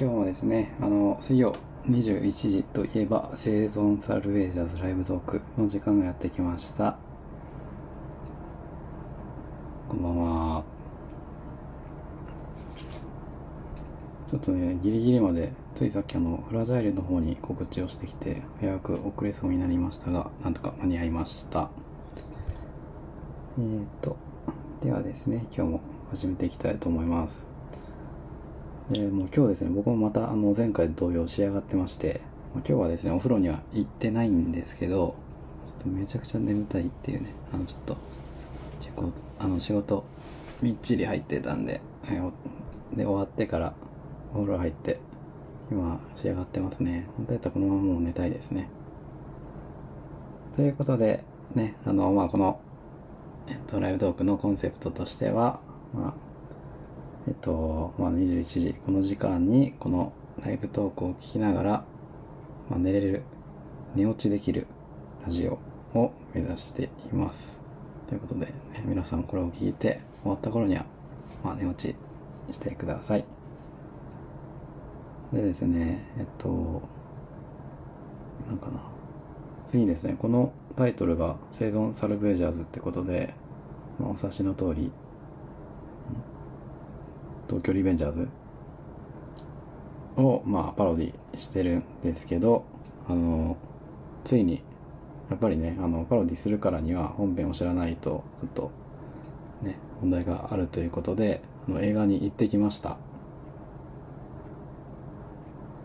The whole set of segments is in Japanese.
今日もですね、あの、水曜21時といえば、生存サルベージャーズライブトークの時間がやってきました。こんばんは。ちょっとね、ギリギリまで、ついさっきあの、フラジャイルの方に告知をしてきて、早く遅れそうになりましたが、なんとか間に合いました。えーと、ではですね、今日も始めていきたいと思います。でもう今日ですね、僕もまたあの前回同様仕上がってまして、今日はですね、お風呂には行ってないんですけど、ちょっとめちゃくちゃ眠たいっていうね、あのちょっと、結構、あの仕事、みっちり入ってたんで、はいで、終わってからお風呂入って、今仕上がってますね。本当やったらこのままもう寝たいですね。ということで、ね、あの、まあこの、えっと、ライブトークのコンセプトとしては、まあ、えっと、まあ、21時、この時間に、このライブトークを聞きながら、まあ、寝れる、寝落ちできるラジオを目指しています。ということで、ね、皆さんこれを聞いて終わった頃には、まあ、寝落ちしてください。でですね、えっと、なんかな。次ですね、このタイトルが生存サルベージャーズってことで、まあ、お察しの通り、東京リベンジャーズを、まあ、パロディしてるんですけど、あの、ついに、やっぱりね、あの、パロディするからには本編を知らないと、ちょっと、ね、問題があるということで、あの映画に行ってきました。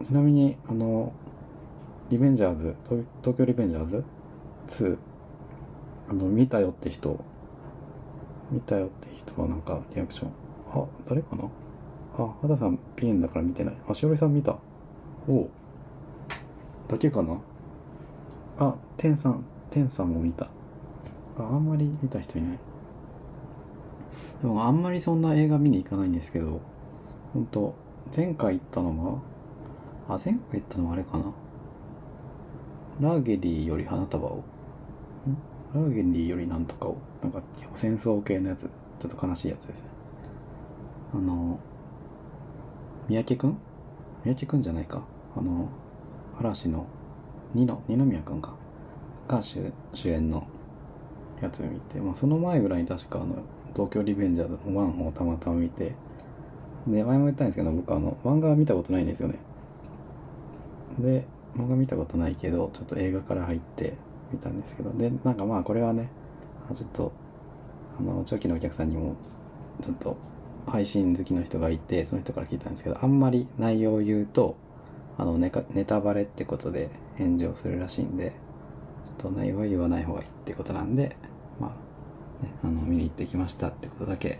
ちなみに、あの、リベンジャーズ、東京リベンジャーズ？2、あの、見たよって人、見たよって人はなんかリアクション。あ、誰かな？あ、肌さんピエンだから見てない。あ、しおりさん見た。おだけかな？あ、てんさん、てんさんも見た。あ、あんまり見た人いない。でもあんまりそんな映画見に行かないんですけど、ほんと、前回行ったのが、あ、前回行ったのはあれかな？ラーゲリーより花束を。ん？ラーゲリーよりなんとかを。なんか戦争系のやつ。ちょっと悲しいやつですね。あの、三宅くん？三宅くんじゃないか。あの、嵐の二の、二宮くんか。が主主演のやつ見て、まあその前ぐらいに確かあの、東京リベンジャーズの1をたまたま見て、で、前も言ったんですけど、僕あの、漫画は見たことないんですよね。で、漫画見たことないけど、ちょっと映画から入って見たんですけど、で、なんかまあこれはね、ちょっと、あの、長期のお客さんにも、ちょっと、配信好きの人がいて、その人から聞いたんですけど、あんまり内容を言うと、あのネ、ネタバレってことで返事をするらしいんで、ちょっと内容は言わない方がいいってことなんで、まあ、ね、あの、見に行ってきましたってことだけ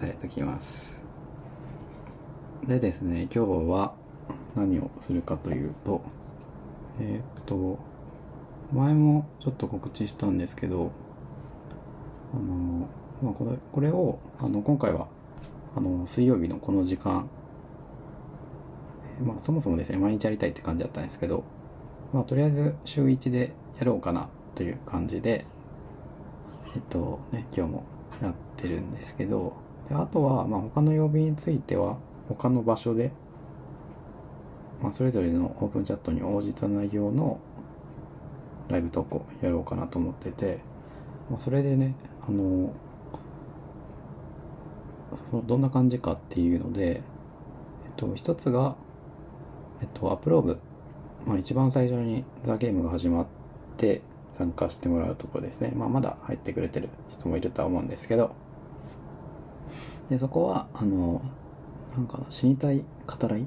伝えておきます。でですね、今日は何をするかというと、えーっと、前もちょっと告知したんですけど、あの、まあ、これこれをあの今回はあの水曜日のこの時間、まあ、そもそもですね毎日やりたいって感じだったんですけど、まあ、とりあえず週1でやろうかなという感じでえっとね今日もやってるんですけどであとは、まあ、他の曜日については他の場所で、まあ、それぞれのオープンチャットに応じた内容のライブ投稿やろうかなと思ってて、まあ、それでねあのそのどんな感じかっていうので、えっと、一つが、えっと、アプローブ。まあ、一番最初にザ・ゲームが始まって参加してもらうところですね。まあ、まだ入ってくれてる人もいるとは思うんですけど、で、そこは、あの、なんか、死にたい、語らい？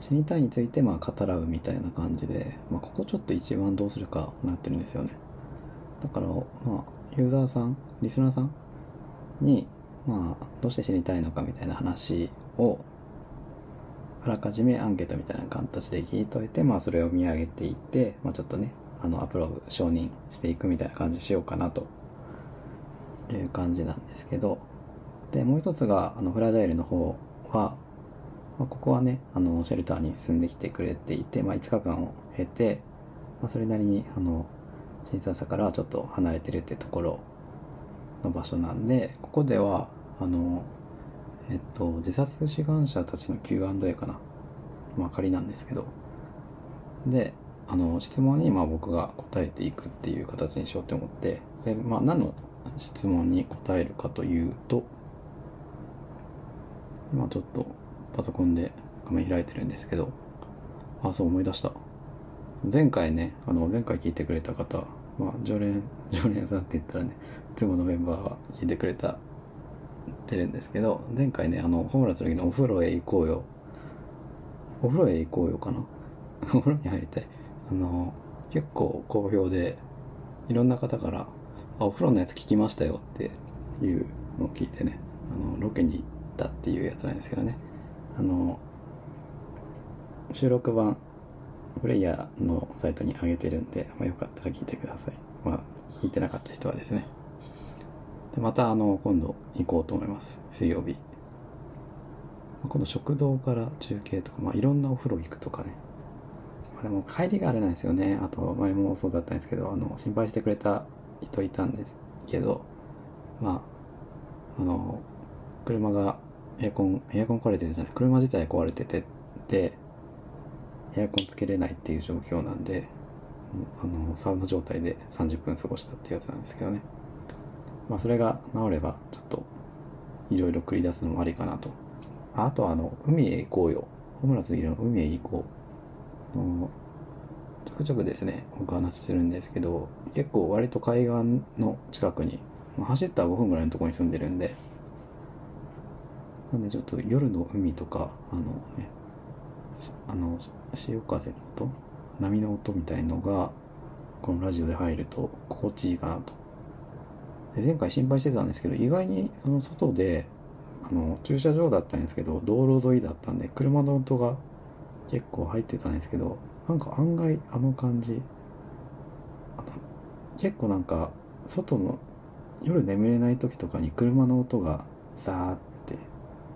死にたいについて、まあ、語らうみたいな感じで、まあ、ここちょっと一番どうするかなってるんですよね。だから、まあ、ユーザーさん、リスナーさんに、まあ、どうして知りたいのかみたいな話を、あらかじめアンケートみたいな形で聞いといて、まあ、それを見上げていって、まあ、ちょっとね、あの、アプロード承認していくみたいな感じしようかなと。いう感じなんですけど、で、もう一つが、あの、フラジャイルの方は、まあ、ここはね、あの、シェルターに住んできてくれていて、まあ、5日間を経て、まあ、それなりに、あの、新沢さからちょっと離れてるってところの場所なんで、ここでは、あの、えっと、自殺志願者たちの Q&A かな。まあ仮なんですけど。で、あの、質問にまあ僕が答えていくっていう形にしようと思って、で、まあ何の質問に答えるかというと、今ちょっとパソコンで画面開いてるんですけど、あ、そう思い出した。前回ね、あの、前回聞いてくれた方、まあ、常連、常連さんって言ったらね、いつものメンバーが聞いてくれた、てるんですけど、前回ね、あの、ホームランする時のお風呂へ行こうよ。お風呂へ行こうよかな？お風呂に入りたい。あの、結構好評で、いろんな方から、あ、お風呂のやつ聞きましたよっていうのを聞いてね、あの、ロケに行ったっていうやつなんですけどね。あの、収録版、プレイヤーのサイトに上げてるんで、まあ、よかったら聞いてください。まあ、聞いてなかった人はですね。で、また、あの、今度行こうと思います。水曜日。今度食堂から中継とか、まあ、いろんなお風呂行くとかね。まあ、でも帰りがあれなんですよね。あと、前もそうだったんですけど、あの、心配してくれた人いたんですけど、まあ、あの、車がエアコン、エアコン壊れてるじゃない、車自体壊れてて、で、エアコンつけれないっていう状況なんで、あの、サウナ状態で30分過ごしたってやつなんですけどね。まあ、それが治れば、ちょっと、いろいろ繰り出すのもありかなと。あとは、あの、海へ行こうよ。ホームラスいるの海へ行こう。ちょくちょくですね、僕話するんですけど、結構割と海岸の近くに、まあ、走ったら5分ぐらいのところに住んでるんで、なんでちょっと夜の海とか、あのね、あの、潮風の音波の音みたいのが、このラジオで入ると心地いいかなと。で前回心配してたんですけど、意外にその外で、あの、駐車場だったんですけど、道路沿いだったんで、車の音が結構入ってたんですけど、なんか案外あの感じ、結構なんか、外の、夜眠れない時とかに車の音がザーって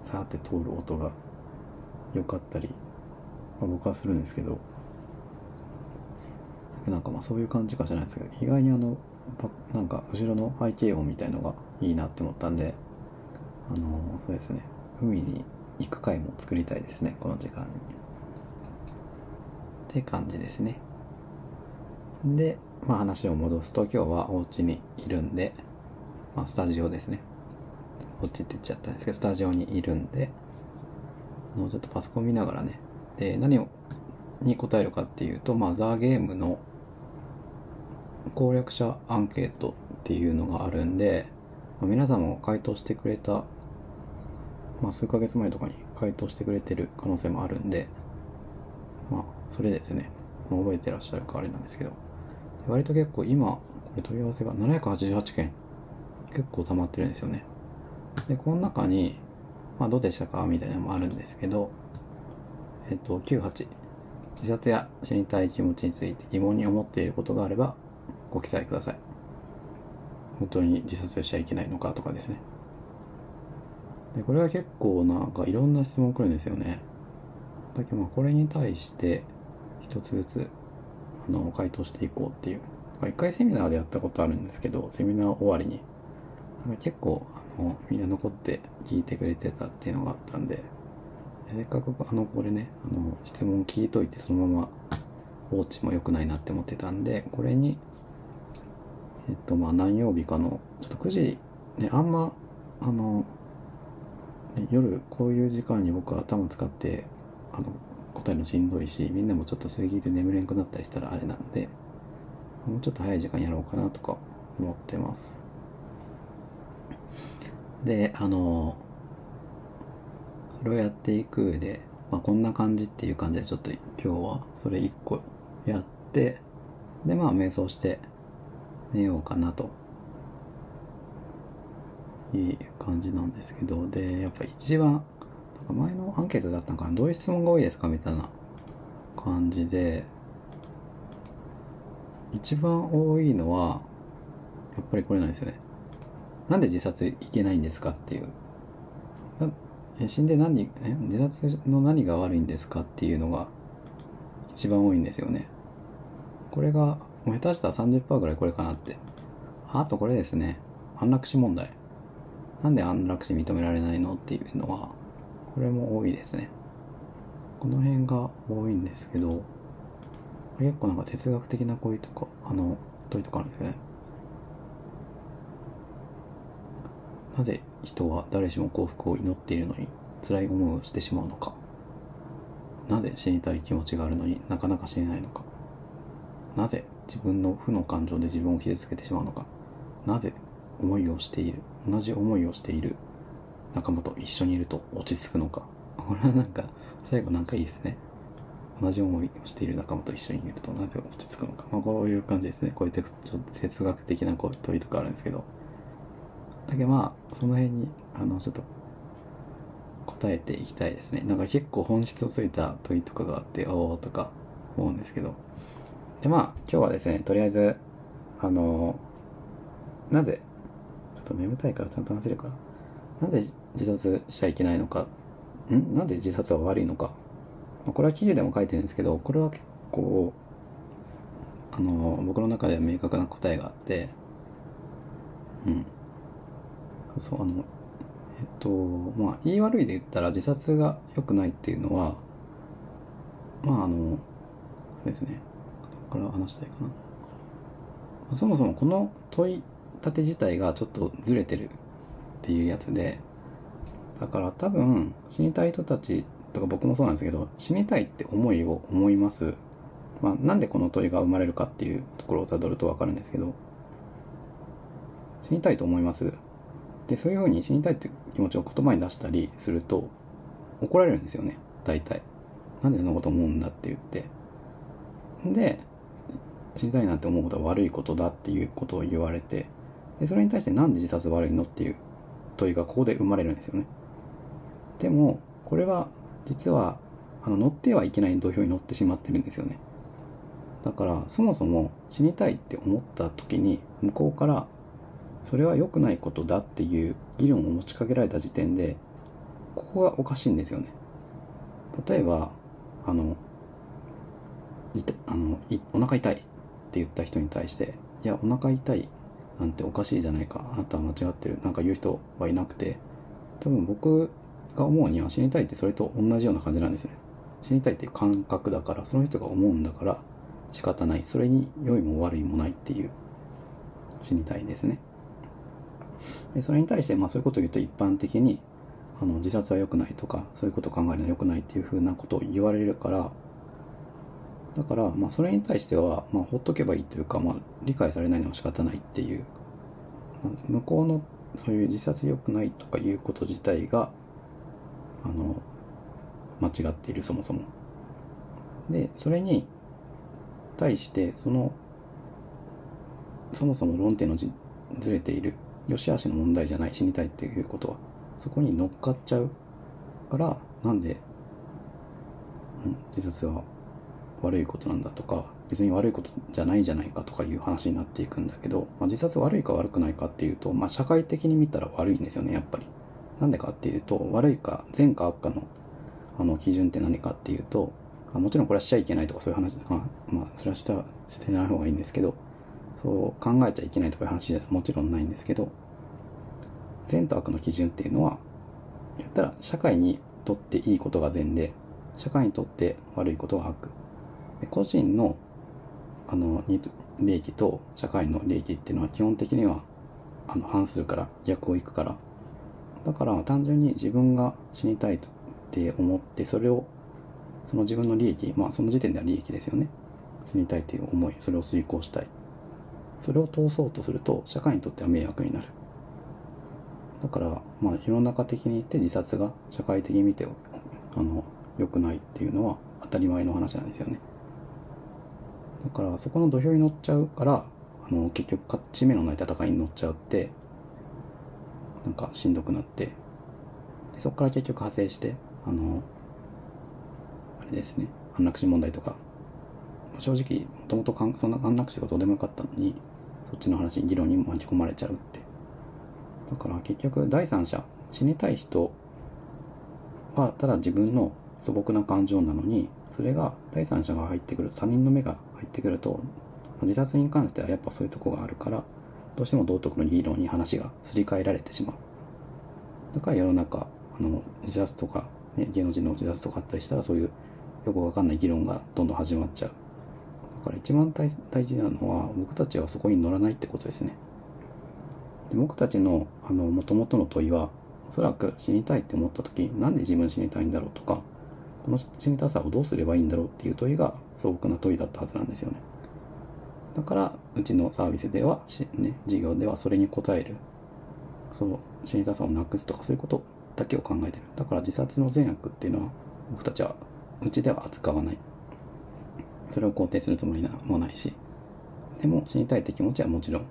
さーって通る音が良かったり、まあ、僕はするんですけどなんかまあそういう感じかじゃないですけど意外にあのなんか後ろの背景音みたいのがいいなって思ったんであのそうですね。海に行く回も作りたいですねこの時間に。って感じですね。でまあ話を戻すと今日はお家にいるんでまあスタジオですね。こっちって言っちゃったんですけど、スタジオにいるんで、あのちょっとパソコン見ながらね、で、何を、に答えるかっていうと、まあ、ザ・ゲームの攻略者アンケートっていうのがあるんで、まあ、皆さんも回答してくれた、まあ、数ヶ月前とかに回答してくれてる可能性もあるんで、まあ、それですね、まあ、覚えてらっしゃるかあれなんですけど、割と結構今、これ問い合わせが788件結構溜まってるんですよね。で、この中に、まあ、どうでしたかみたいなのもあるんですけど、えっと、98。自殺や死にたい気持ちについて疑問に思っていることがあれば、ご記載ください。本当に自殺しちゃいけないのかとかですね。で、これは結構なんかいろんな質問来るんですよね。だけどまあこれに対して一つずつあの回答していこうっていう。一回セミナーでやったことあるんですけど、セミナー終わりに結構もうみんな残って聞いてくれてたっていうのがあったんで、せっかくあの、これね、あの、質問聞いといてそのまま放置も良くないなって思ってたんで、これに、えっと、まあ何曜日かの、ちょっと9時、ね、あんま、あの、ね、夜こういう時間に僕は頭使って、あの、答えのしんどいし、みんなもちょっとそれ聞いて眠れんくなったりしたらあれなんで、もうちょっと早い時間やろうかなとか思ってます。で、あの、それをやっていく上で、まあ、こんな感じっていう感じでちょっと今日はそれ一個やって、で、まあ、瞑想して寝ようかなと。いい感じなんですけど、で、やっぱ一番、なんか前のアンケートだったのかな、どういう質問が多いですかみたいな感じで、一番多いのは、やっぱりこれなんですよね。なんで自殺いけないんですかっていう。え死んで何え自殺の何が悪いんですかっていうのが一番多いんですよね。これが、もう下手したら30%ぐらいこれかなって。あとこれですね。安楽死問題。なんで安楽死認められないのっていうのは、これも多いですね。この辺が多いんですけど、結構なんか哲学的な問いとか、あの、問いとかあるんですよね。なぜ人は誰しも幸福を祈っているのに辛い思いをしてしまうのかなぜ死にたい気持ちがあるのになかなか死ねないのかなぜ自分の負の感情で自分を傷つけてしまうのか。なぜ思いをしている？同じ思いをしている。仲間と一緒にいると落ち着くのか。これはなんか最後なんかいいですね。同じ思いをしている仲間と一緒にいるとなぜ落ち着くのか、まあ、こういう感じですね。こういうちょっと哲学的なこう問いとかあるんですけど。だけどまあその辺にあのちょっと答えていきたいですね。なんか結構本質をついた問いとかがあっておおとか思うんですけど。でまあ今日はですねとりあえずあのなぜちょっと眠たいからちゃんと話せるから。なぜ自殺しちゃいけないのか。ん？なんで自殺は悪いのか。まあこれは記事でも書いてるんですけどこれは結構あの僕の中では明確な答えがあって。うん。そうあのえっとまあ言い悪いで言ったら自殺が良くないっていうのはまああのそうですね。から話したいかな。そもそもこの問い立て自体がちょっとずれてるっていうやつでだから多分死にたい人たちとか僕もそうなんですけど死にたいって思いを思います。まあなんでこの問いが生まれるかっていうところをたどると分かるんですけど死にたいと思います。でそういうふうに死にたいって気持ちを言葉に出したりすると怒られるんですよね大体。なんでそんなこと思うんだって言って。で死にたいなって思うことは悪いことだっていうことを言われてでそれに対してなんで自殺悪いのっていう問いがここで生まれるんですよね。でもこれは実はあの乗ってはいけない土俵に乗ってしまってるんですよね。だからそもそも死にたいって思った時に向こうからそれは良くないことだっていう議論を持ちかけられた時点でここがおかしいんですよね。例えばあのいあのいお腹痛い。って言った人に対していやお腹痛いなんておかしいじゃないか。あなたは間違ってる。なんか言う人はいなくて。多分僕が思うには死にたいってそれと同じような感じなんですね。死にたいっていう感覚だからその人が思うんだから仕方ない。それに良いも悪いもないっていう死にたいですね。でそれに対してまあそういうことを言うと一般的にあの自殺は良くないとかそういうことを考えるのは良くないっていうふうなことを言われるからだからまあそれに対してはまあほっとけばいいというかまあ理解されないのは仕方ないっていう、まあ、向こうのそういう自殺良くないとかいうこと自体があの間違っているそもそも。でそれに対してそのそもそも論点のじずれている良し悪しの問題じゃない死にたいっていうことはそこに乗っかっちゃうからなんで、うん、自殺は悪いことなんだとか別に悪いことじゃないじゃないかとかいう話になっていくんだけど、まあ、自殺悪いか悪くないかっていうと、まあ、社会的に見たら悪いんですよねやっぱり。なんでかっていうと悪いか善か悪かのあの基準って何かっていうとあもちろんこれはしちゃいけないとかそういう話まあ、まあ、それはしたしてない方がいいんですけどそう考えちゃいけないとかいう話じゃもちろんないんですけど善と悪の基準っていうのは言ったら社会にとっていいことが善で社会にとって悪いことが悪個人のあの利益と社会の利益っていうのは基本的にはあの反するから逆を行くから。だから単純に自分が死にたいって思ってそれをその自分の利益まあその時点では利益ですよね。死にたいっていう思いそれを遂行したい。それを通そうとすると社会にとっては迷惑になる。だからまあ世の中的に言って自殺が社会的に見てあの良くないっていうのは当たり前の話なんですよね。だからそこの土俵に乗っちゃうからあの結局勝ち目のない戦いに乗っちゃうってなんかしんどくなってでそこから結局派生してあのあれですね安楽死問題とか。正直もともとそんな安楽死がどうでもよかったのにそっちの話議論に巻き込まれちゃうって。だから結局第三者死にたい人はただ自分の素朴な感情なのにそれが第三者が入ってくると他人の目が入ってくると自殺に関してはやっぱそういうとこがあるからどうしても道徳の議論に話がすり替えられてしまうだから世の中、あの、自殺とか、ね、芸能人の自殺とかあったりしたら、そういうよくわかんない議論がどんどん始まっちゃう。だから一番大事なのは、僕たちはそこに乗らないってことですね。で僕たちの、あの、元々の問いは、おそらく死にたいって思った時、なんで自分死にたいんだろうとか、この死にたさをどうすればいいんだろうっていう問いが素朴な問いだったはずなんですよね。だから、うちのサービスでは、ね、事業ではそれに応える。その死にたさをなくすとかそういうことだけを考えてる。だから自殺の善悪っていうのは僕たちはうちでは扱わない。それを肯定するつもりもないし。でも死にたいって気持ちはもちろん、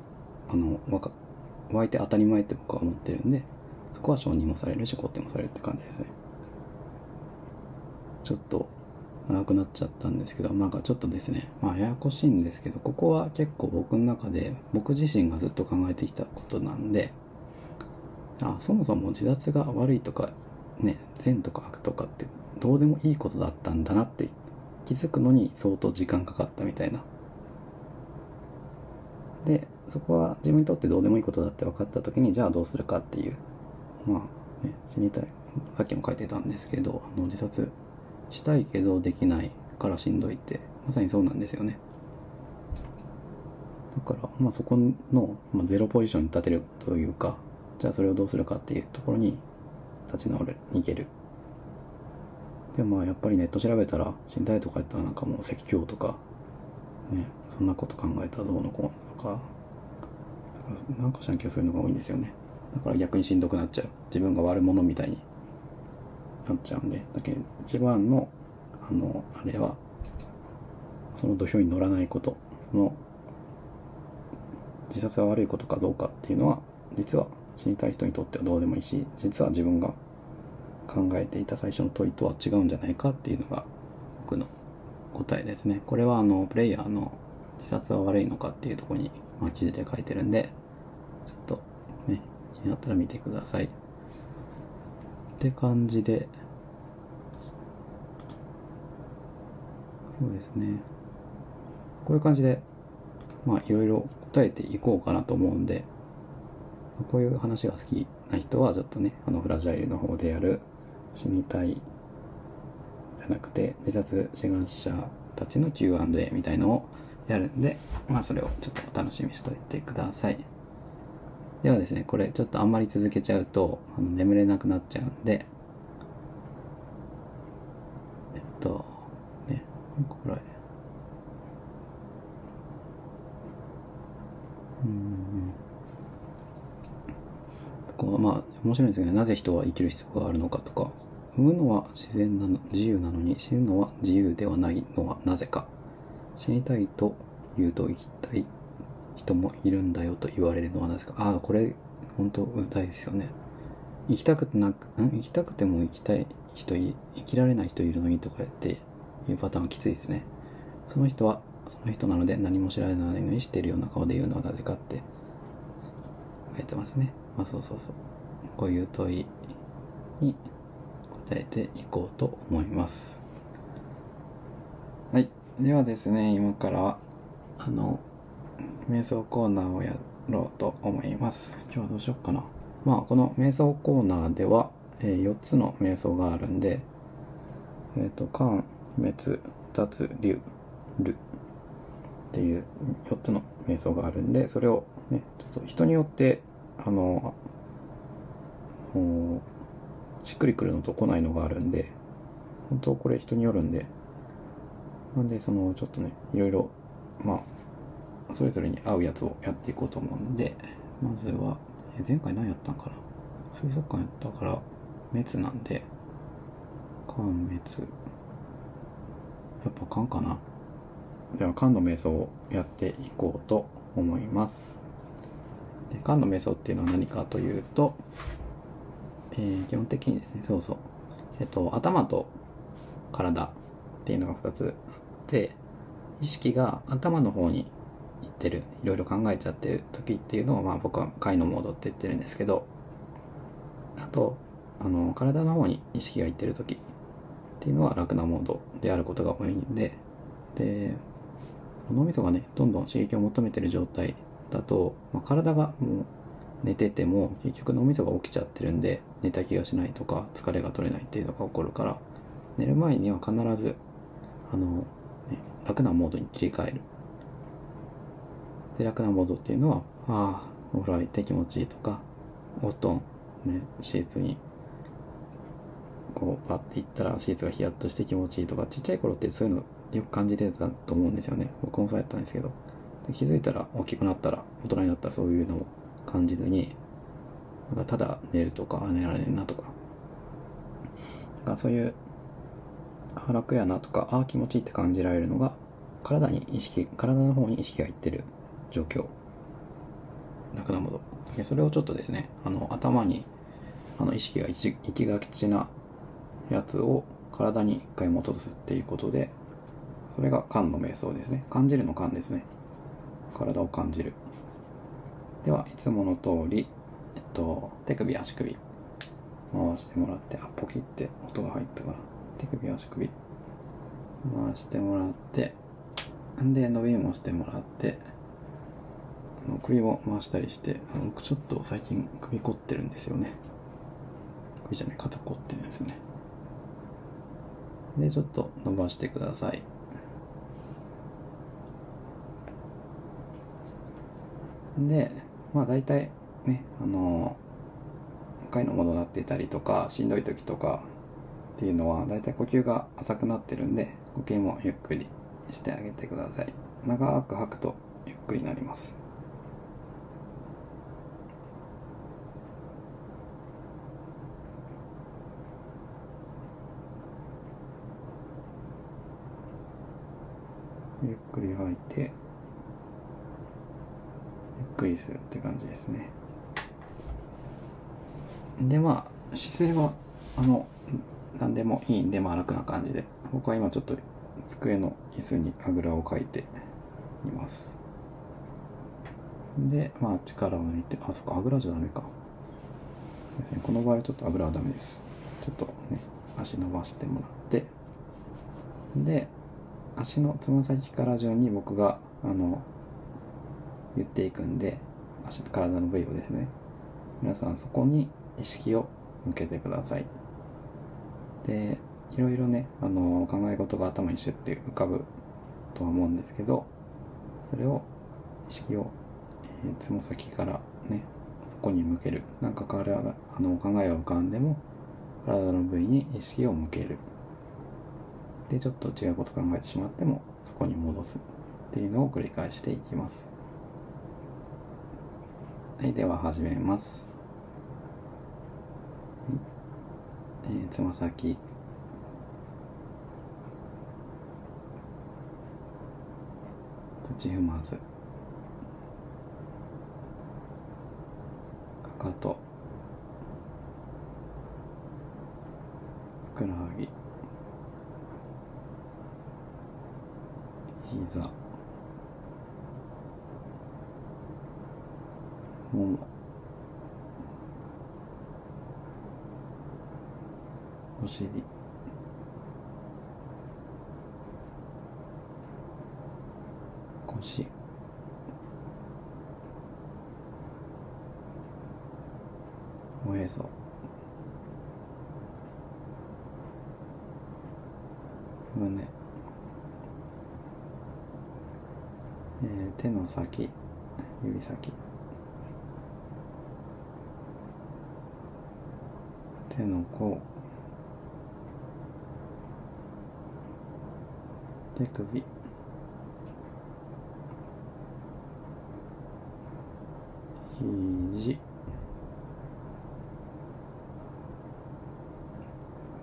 あの、わか、湧いて当たり前って僕は思ってるんで、そこは承認もされるし肯定もされるって感じですね。ちょっと長くなっちゃったんですけど、なんかちょっとですね、まあややこしいんですけど、ここは結構僕の中で僕自身がずっと考えてきたことなんで、あそもそも自殺が悪いとか、ね、善とか悪とかってどうでもいいことだったんだなって気づくのに相当時間かかったみたいな。で、そこは自分にとってどうでもいいことだって分かった時に、じゃあどうするかっていう。まあ、ね、死にたい。さっきも書いてたんですけど、あの自殺したいけどできないからしんどいって、まさにそうなんですよね。だから、まあそこの、まあ、ゼロポジションに立てるというか、じゃあそれをどうするかっていうところに立ち直る、に行ける。でもまあやっぱりネット調べたら死にたいとかやったらなんかもう説教とか、ね、そんなこと考えたらどうのこうのとか、なんかしなきゃそういうのが多いんですよね。だから逆にしんどくなっちゃう。自分が悪者みたいになっちゃうんで。だけど一番の、あの、あれは、その土俵に乗らないこと。その、自殺が悪いことかどうかっていうのは、実は死にたい人にとってはどうでもいいし、実は自分が考えていた最初の問いとは違うんじゃないかっていうのが僕の答えですね。これはあの、プレイヤーの自殺は悪いのかっていうとこに、まあ、記事で書いてるんで、ちょっとね、気になったら見てください。って感じで、そうですね。こういう感じで、まあいろいろ答えていこうかなと思うんで、こういう話が好きな人はちょっとね、あのフラジャイルの方でやる死にたいじゃなくて自殺志願者たちの Q&A みたいのをやるんで、まあそれをちょっとお楽しみにしといてください。ではですね、これちょっとあんまり続けちゃうとあの眠れなくなっちゃうんで、えっと、これ、うんこうまあ面白いんですけど、ね、なぜ人は生きる必要があるのかとか、産むのは自然なの、自由なのに死ぬのは自由ではないのはなぜか。死にたいと言うと生きたい人もいるんだよと言われるのはなぜか。ああ、これ、本当うざいですよね。生きたくてなく、ん？生きたくても生きたい人い、生きられない人いるのにとか言っていうパターンきついですね。その人は、その人なので何も知らないのに知ってるような顔で言うのはなぜかって書いてますね。まあそうそうそう。こういう問いに答えていこうと思います。はい。ではですね、今からあの、瞑想コーナーをやろうと思います。今日はどうしよっかな。まあ、この瞑想コーナーでは、えー、4つの瞑想があるんで、えっ、ー、と、間、滅、脱、流、るっていう4つの瞑想があるんで、それをね、ちょっと人によってあの、しっくりくるのと来ないのがあるんで、本当これ人によるんで、なんでそのちょっとね、いろいろ、まあ、それぞれに合うやつをやっていこうと思うんで、まずは、前回何やったんかな？水族館やったから、滅なんで、間滅。やっぱ間かな。では、間の瞑想をやっていこうと思います。で肝の瞑想っていうのは何かというと、えー、基本的にですね、そうそう。えっと、頭と体っていうのが2つあって、意識が頭の方に行ってる、いろいろ考えちゃってる時っていうのを、まあ僕は回のモードって言ってるんですけど、あと、あの、体の方に意識が行ってる時っていうのは楽なモードであることが多いんで、で、脳みそがね、どんどん刺激を求めてる状態だと、まあ、体がもう寝てても結局脳みそが起きちゃってるんで寝た気がしないとか疲れが取れないっていうのが起こるから寝る前には必ずあの、ね、楽なモードに切り替える。で楽なモードっていうのはああお風呂入って気持ちいいとかお布団ねシーツにこうパッていったらシーツがヒヤッとして気持ちいいとかちっちゃい頃ってそういうのよく感じてたと思うんですよね。僕もそうやったんですけど。気づいたら大きくなったら大人になったらそういうのを感じずにただ寝るとか寝られねえなとか。なんかそういうあ楽やなとかああ気持ちいいって感じられるのが体に意識体の方に意識がいってる状況。楽なモードでそれをちょっとですねあの頭にあの意識が行きがちなやつを体に一回戻すっていうことでそれが感の瞑想ですね。感じるの感ですね。体を感じる。ではいつもの通りえっと手首足首回してもらってあポキって音が入ったから手首足首回してもらってで伸びもしてもらってあの首も回したりしてあのちょっと最近首凝ってるんですよね。首じゃない肩凝ってるんですよね。でちょっと伸ばしてください。でまあ大体ねあの回のものになってたりとかしんどい時とかっていうのは大体呼吸が浅くなってるんで呼吸もゆっくりしてあげてください。長く吐くとゆっくりになりますゆっくり吐いてゆっくりするって感じですね。でまあ姿勢はあの何でもいいんでまあ楽な感じで僕は今ちょっと机の椅子にあぐらをかいています。でまあ力を抜いてあそっかあぐらじゃダメか。ですねこの場合はちょっとあぐらはダメです。ちょっとね足伸ばしてもらってで足のつま先から順に僕があの言っていくんで足と体の部位をですね。皆さんそこに意識を向けてください。でいろいろねあの考え事が頭にシュッて浮かぶとは思うんですけどそれを意識を、えー、つま先からねそこに向ける。なんか体あの考えが浮かんでも体の部位に意識を向ける。でちょっと違うこと考えてしまってもそこに戻すっていうのを繰り返していきます。はいでは始めます。えつま先。土踏まずかかとふくらはぎ膝。ももお尻腰おへそ胸、えー、手の先。指先。手の甲。手首。肘。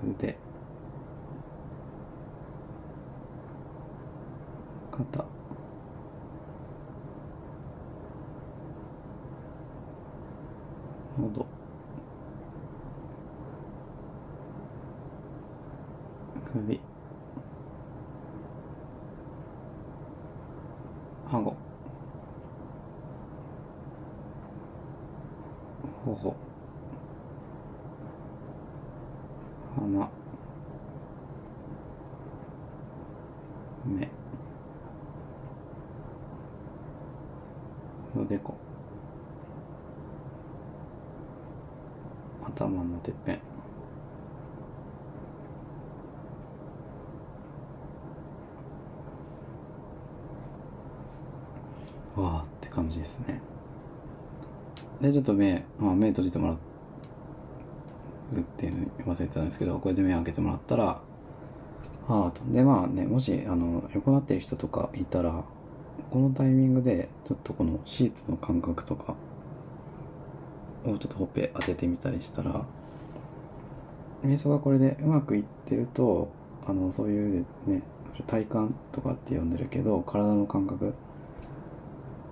腕。肩喉首顎頬鼻目おでこ頭のてっぺん。わあって感じですね。でちょっと目、まあ、目閉じてもらうっていうの忘れてたんですけどこれで目開けてもらったらああと。でまあねもしあの横なってる人とかいたらこのタイミングでちょっとこのシーツの感覚とかをちょっとほっぺ当ててみたりしたら瞑想がこれでうまくいってるとあのそういうね体感とかって呼んでるけど体の感覚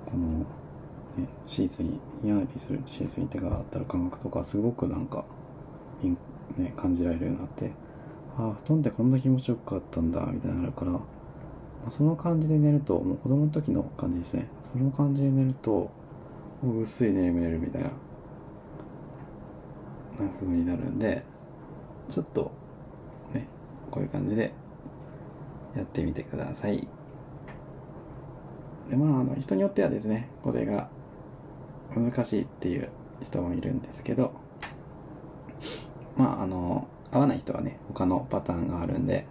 この、ね、シーツにひやりするシーツに手が当たる感覚とかすごくなんか、ね、感じられるようになってああ布団ってこんな気持ちよかったんだみたいになるから、まあ、その感じで寝るともう子供の時の感じですね。その感じで寝るとぐっすり眠れるみたいな。な風になるんでちょっとねこういう感じでやってみてください。でまああの人によってはですねこれが難しいっていう人もいるんですけどまああの合わない人はね他のパターンがあるんで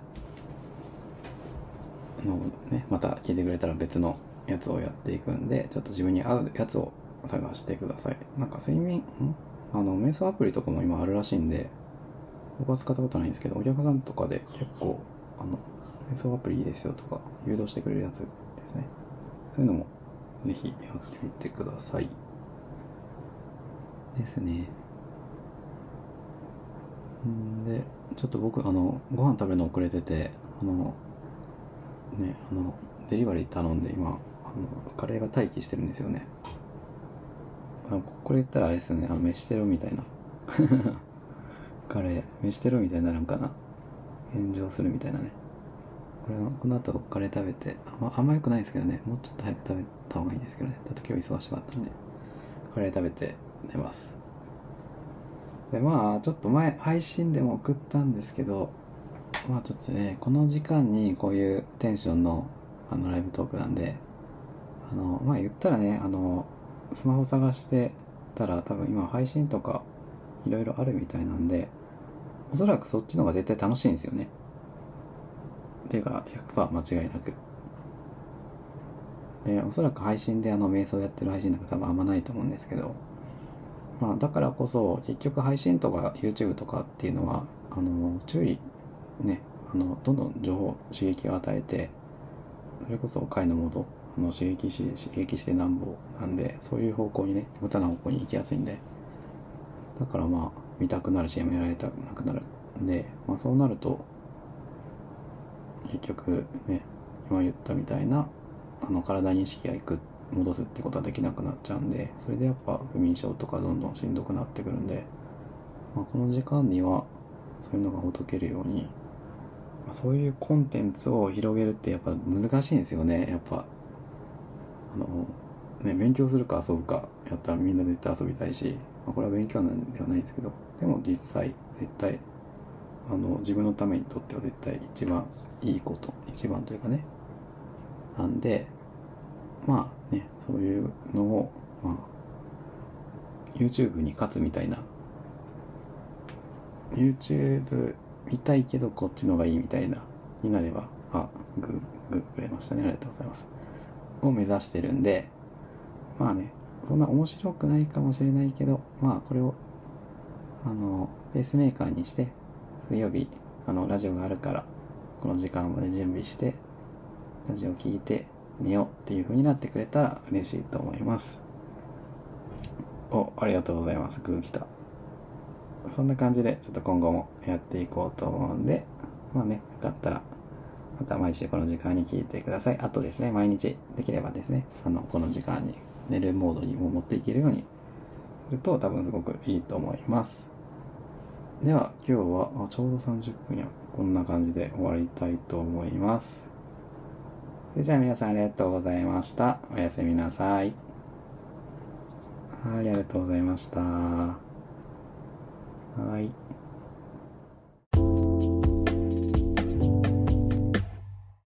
の、ね、また聞いてくれたら別のやつをやっていくんでちょっと自分に合うやつを探してください。なんか睡眠ん？あの瞑想アプリとかも今あるらしいんで僕は使ったことないんですけどお客さんとかで結構あの瞑想アプリいいですよとか誘導してくれるやつですね。そういうのもぜひやってみてください。ですね。んでちょっと僕あのご飯食べるの遅れててあのねあのデリバリー頼んで今あのカレーが待機してるんですよね。これ言ったらあれですよね。あ飯テロみたいな。カレー。飯テロみたいになるんかな。炎上するみたいなね。これこの後カレー食べて。あんまあんま良くないですけどね。もうちょっと早く食べた方がいいんですけどね。だって今日忙しかったんで。カレー食べて寝ます。でまあちょっと前配信でも送ったんですけどまあちょっとねこの時間にこういうテンションのあのライブトークなんであのまあ言ったらねあのスマホ探してたら多分今配信とかいろいろあるみたいなんでおそらくそっちの方が絶対楽しいんですよね。ていうか100%間違いなく。でおそらく配信であの瞑想やってる配信なんか多分あんまないと思うんですけど。まあだからこそ結局配信とか YouTube とかっていうのはあの注意ねあのどんどん情報刺激を与えてそれこそ回のモードの刺激し刺激してなんぼなんでそういう方向にね無駄な方向に行きやすいんで。だからまあ見たくなるしやめられたくなくなるんで、まあ、そうなると結局ね今言ったみたいなあの体に意識がいく戻すってことはできなくなっちゃうんでそれでやっぱ不眠症とかどんどんしんどくなってくるんで、まあ、この時間にはそういうのがほどけるように、そういうコンテンツを広げるってやっぱ難しいんですよねやっぱ。あのね勉強するか遊ぶかやったらみんな絶対遊びたいし、まあ、これは勉強なんではないですけどでも実際絶対あの自分のためにとっては絶対一番いいこと一番というかね。なんでまあねそういうのを、まあ、YouTube に勝つみたいな。YouTube 見たいけどこっちのがいいみたいなになればあググくれましたねありがとうございますを目指してるんでまあねそんな面白くないかもしれないけどまあこれをあのペースメーカーにして水曜日あのラジオがあるからこの時間まで準備してラジオ聞いて寝ようっていう風になってくれたら嬉しいと思います。おありがとうございます。グー来たそんな感じでちょっと今後もやっていこうと思うんでまあねよかったらまた毎週この時間に聞いてください。あとですね毎日できればですねあのこの時間に寝るモードにも持っていけるようにすると多分すごくいいと思います。では今日はあちょうど30分や。こんな感じで終わりたいと思います。それじゃあ皆さんありがとうございました。おやすみなさい。はいありがとうございました。はい。